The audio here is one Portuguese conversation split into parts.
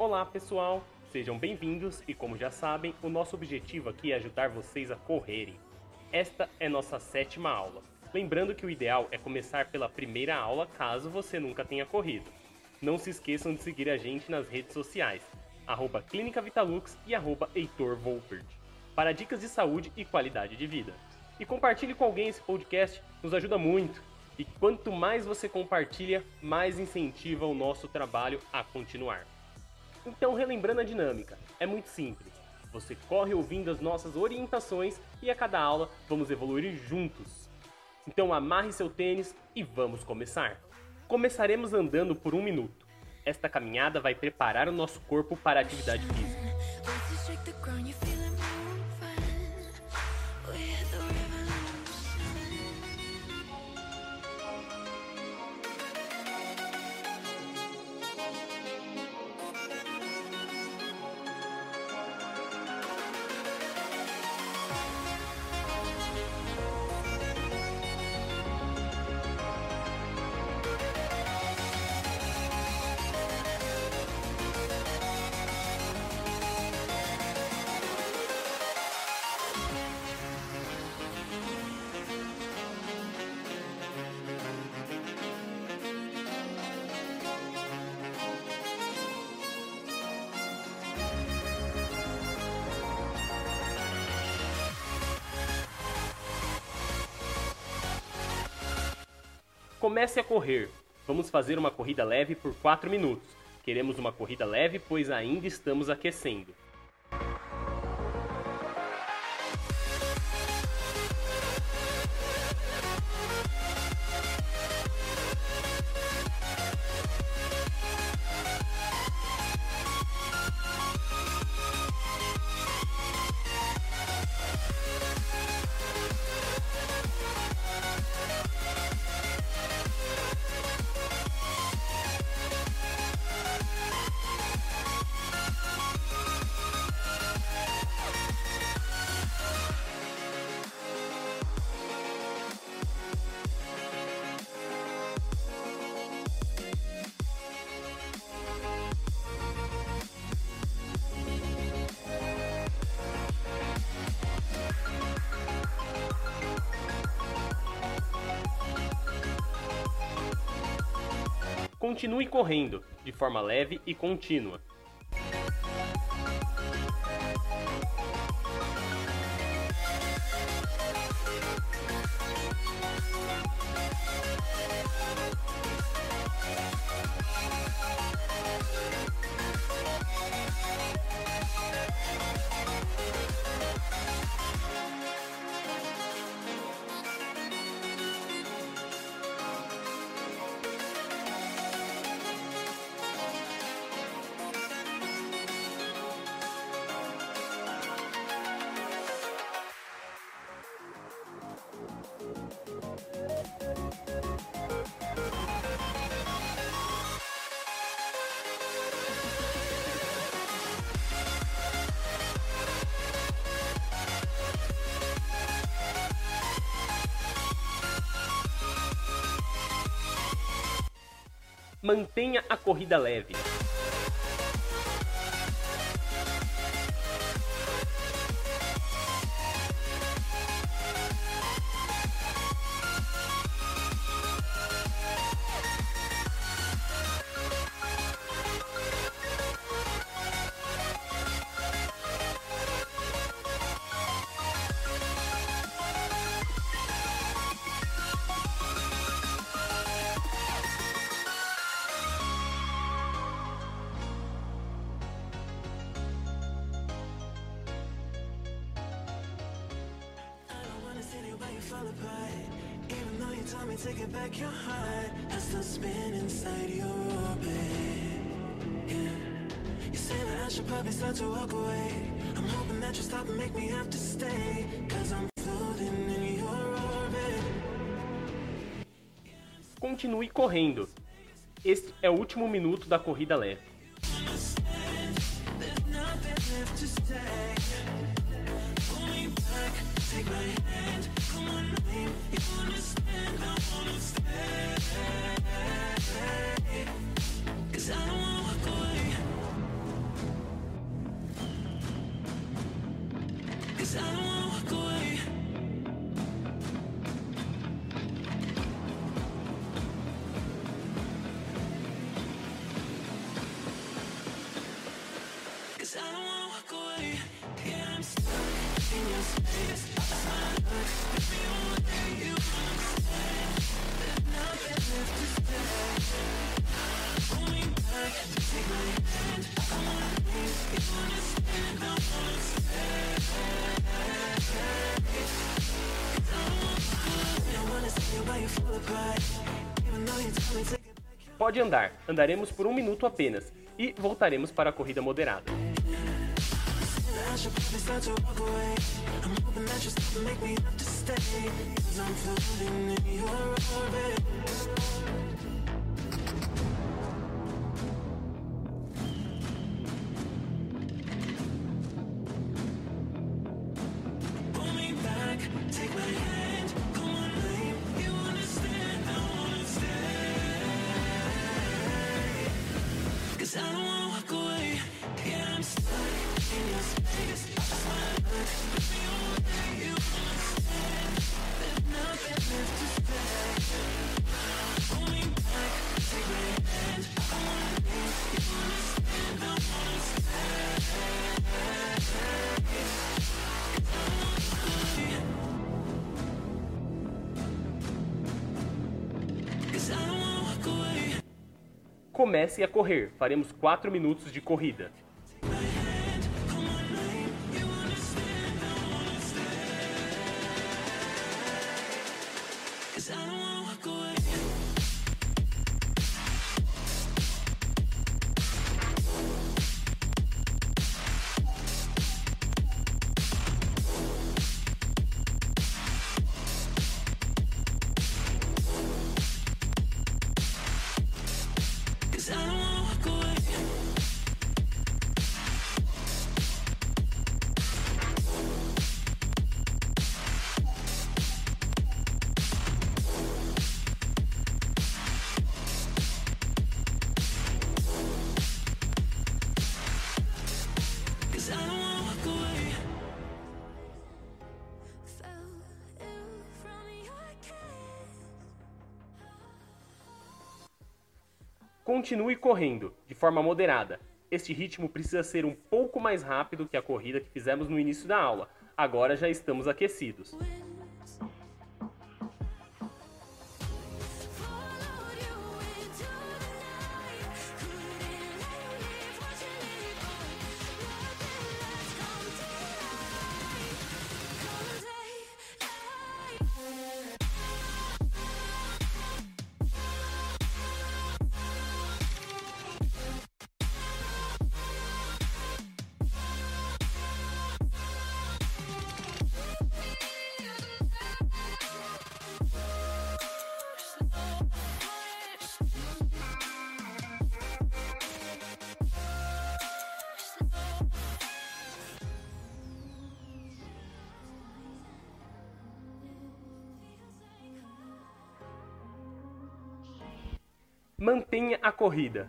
Olá pessoal, sejam bem-vindos e como já sabem, o nosso objetivo aqui é ajudar vocês a correrem. Esta é nossa sétima aula. Lembrando que o ideal é começar pela primeira aula caso você nunca tenha corrido. Não se esqueçam de seguir a gente nas redes sociais, arroba Clínica Vitalux e arroba Heitor Volpert, para dicas de saúde e qualidade de vida. E compartilhe com alguém esse podcast, nos ajuda muito. E quanto mais você compartilha, mais incentiva o nosso trabalho a continuar. Então, relembrando a dinâmica, é muito simples. Você corre ouvindo as nossas orientações e a cada aula vamos evoluir juntos. Então amarre seu tênis e vamos começar. Começaremos andando por um minuto. Esta caminhada vai preparar o nosso corpo para a atividade física. Comece a correr. Vamos fazer uma corrida leve por 4 minutos. Queremos uma corrida leve, pois ainda estamos aquecendo. Continue correndo, de forma leve e contínua. Mantenha a corrida leve. To get back your heart spin inside your orbit Yeah You say that I should probably start to walk away I'm hoping that you stop and make me have to stay Cause I'm floating in your orbit Continue correndo. Este é o último minuto da corrida leve. Pode andar, andaremos por um minuto apenas e voltaremos para a corrida moderada. Comece a correr. Faremos 4 minutos de corrida. Continue correndo, de forma moderada. Este ritmo precisa ser um pouco mais rápido que a corrida que fizemos no início da aula. Agora já estamos aquecidos. Corrida.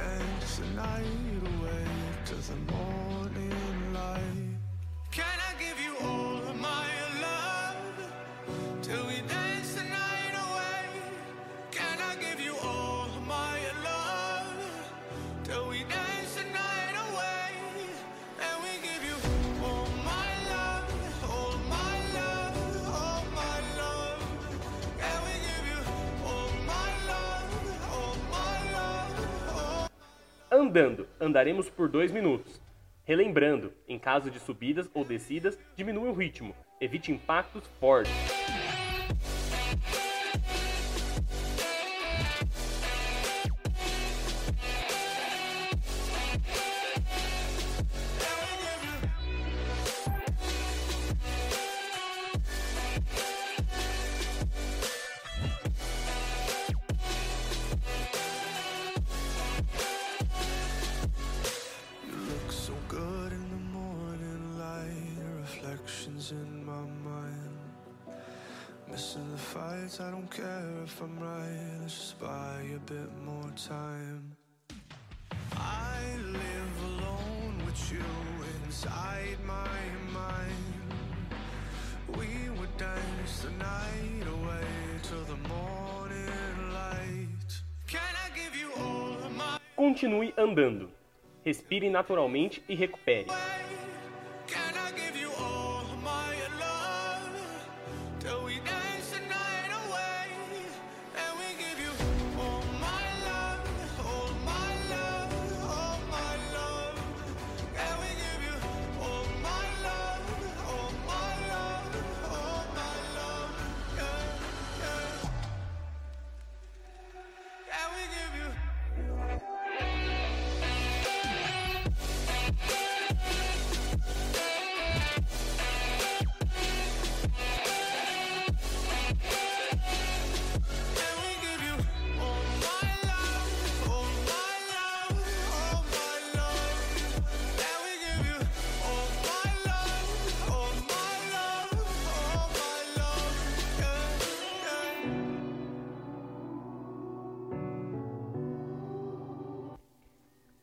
dance the night away to the morning. Andando, andaremos por 2 minutos. Relembrando, em caso de subidas ou descidas, diminua o ritmo, evite impactos fortes. andando. Respire naturalmente e recupere.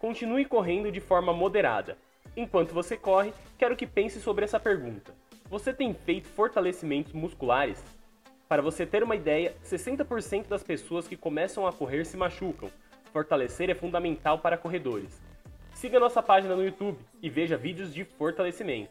Continue correndo de forma moderada. Enquanto você corre, quero que pense sobre essa pergunta. Você tem feito fortalecimentos musculares? Para você ter uma ideia, 60% das pessoas que começam a correr se machucam. Fortalecer é fundamental para corredores. Siga nossa página no YouTube e veja vídeos de fortalecimento.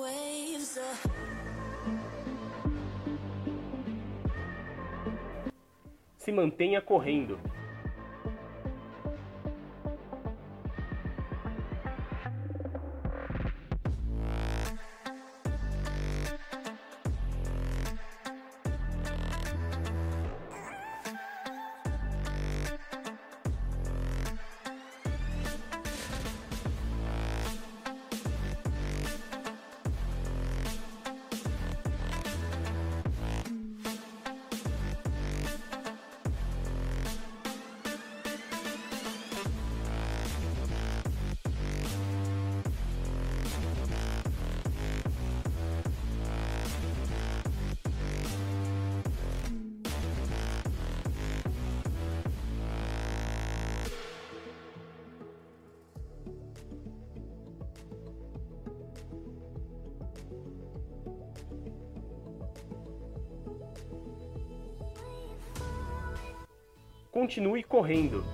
waves Se mantenha correndo. continue correndo.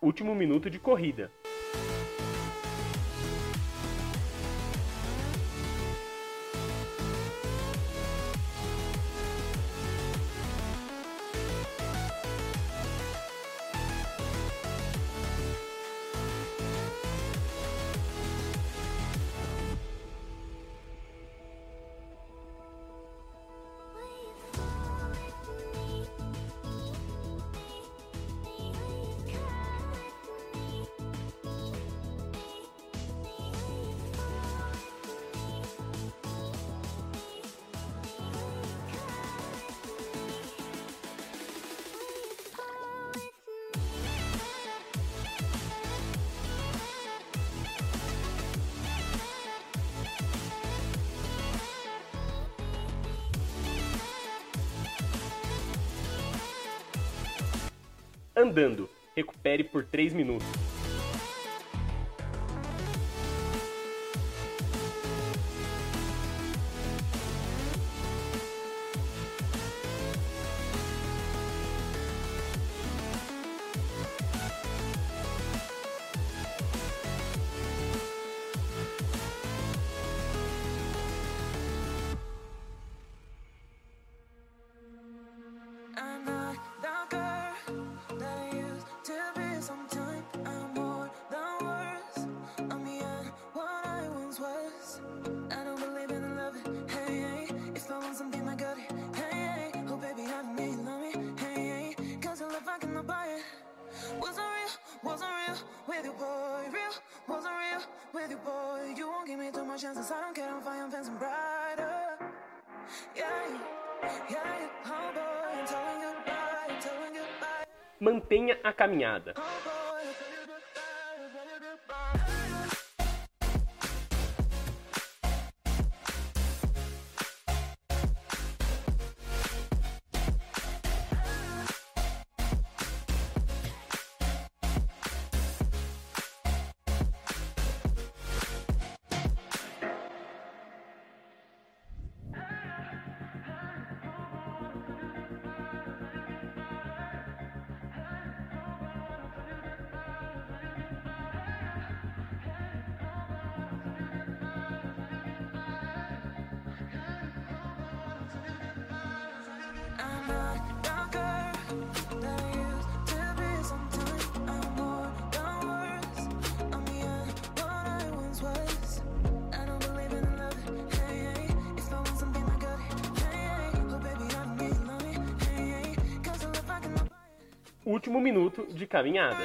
último minuto de corrida. andando. Recupere por 3 minutos. don't care, I'm fine, I'm dancing brighter. Yeah, yeah, I'm telling goodbye, goodbye. Mantenha a caminhada. último minuto de caminhada.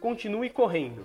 Continue correndo.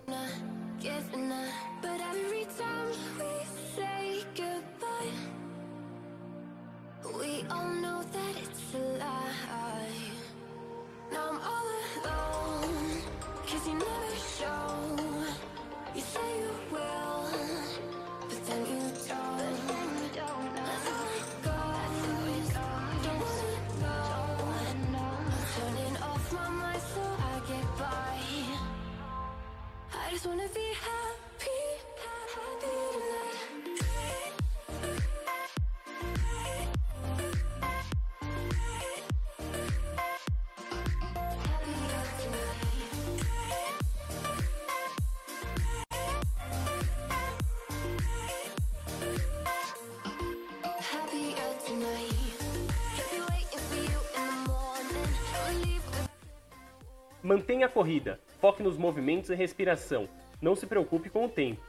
Mantenha a corrida, foque nos movimentos e respiração. Não se preocupe com o tempo.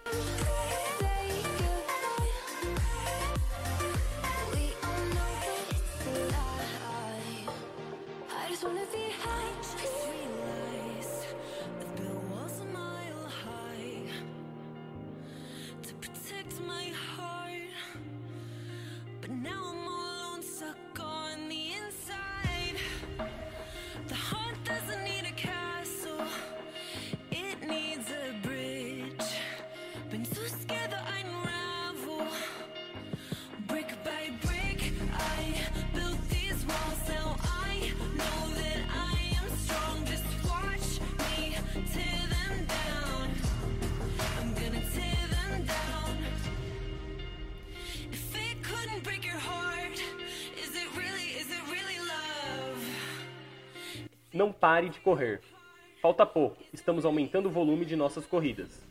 Não pare de correr. Falta pouco, estamos aumentando o volume de nossas corridas.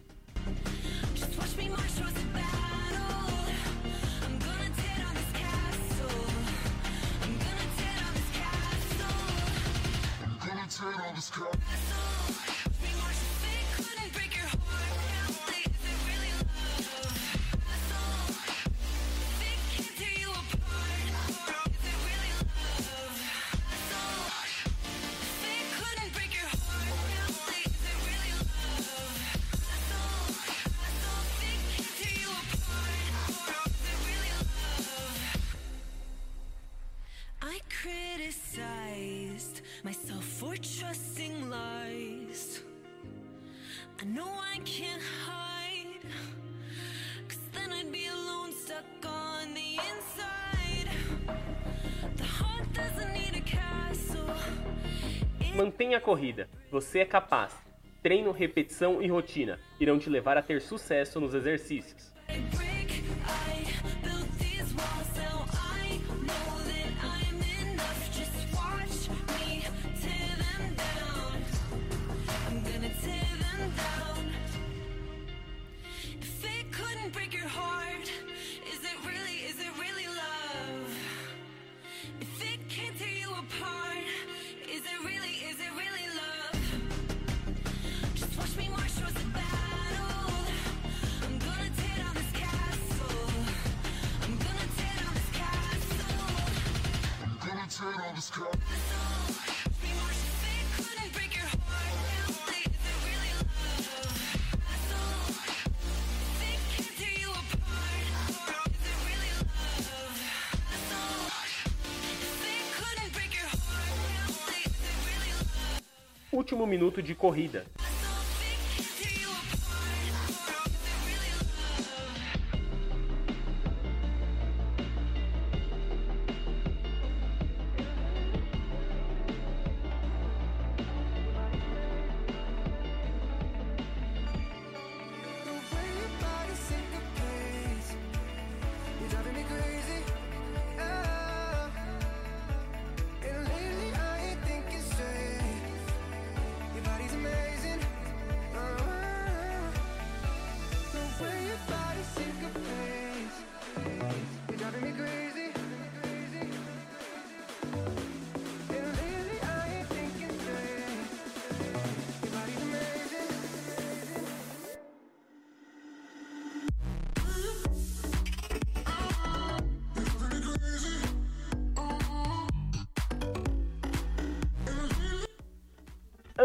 myself for trusting lies. I know I can't hide, cause then I'd be alone, stuck on the inside. The heart doesn't need a castle. Mantenha a corrida, você é capaz. Treino, repetição e rotina irão te levar a ter sucesso nos exercícios. Último minuto de corrida.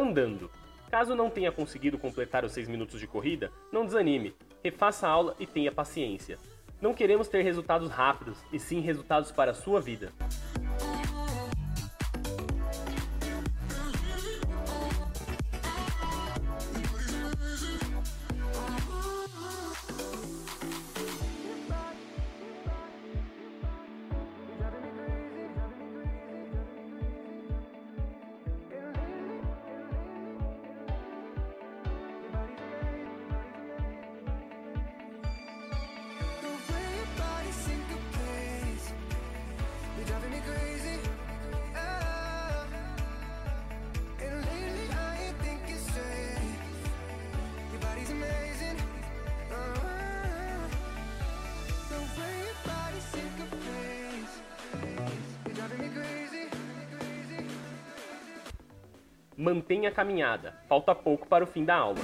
Andando. Caso não tenha conseguido completar os 6 minutos de corrida, não desanime, refaça a aula e tenha paciência. Não queremos ter resultados rápidos, e sim resultados para a sua vida. Mantenha a caminhada, falta pouco para o fim da aula.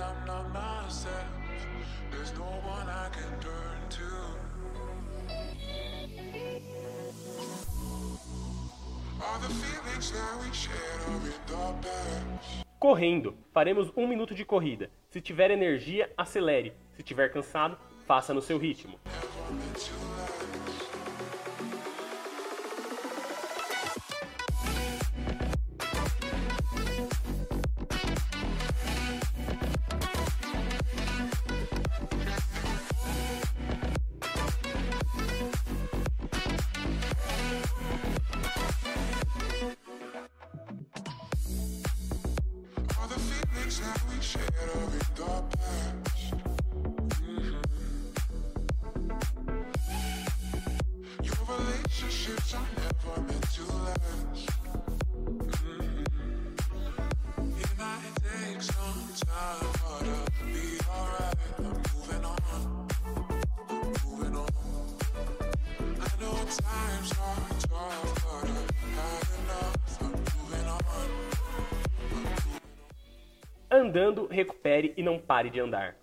I'm not myself. There's no one I can turn to. All the feelings that we shared are in the past. Correndo, faremos um minuto de corrida. Se tiver energia, acelere. Se tiver cansado, faça no seu ritmo. Andando, recupere e não pare de andar.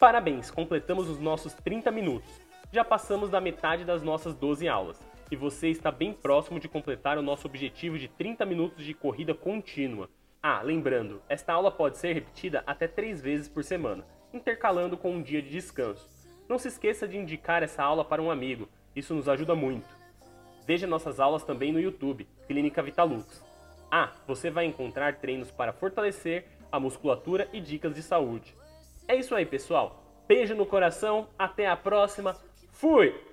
Parabéns, completamos os nossos 30 minutos. Já passamos da metade das nossas 12 aulas. E você está bem próximo de completar o nosso objetivo de 30 minutos de corrida contínua. Ah, lembrando, esta aula pode ser repetida até 3 vezes por semana, intercalando com um dia de descanso. Não se esqueça de indicar essa aula para um amigo, isso nos ajuda muito. Veja nossas aulas também no YouTube, Clínica Vitalux. Ah, você vai encontrar treinos para fortalecer a musculatura e dicas de saúde. É isso aí, pessoal. Beijo no coração, até a próxima. Fui!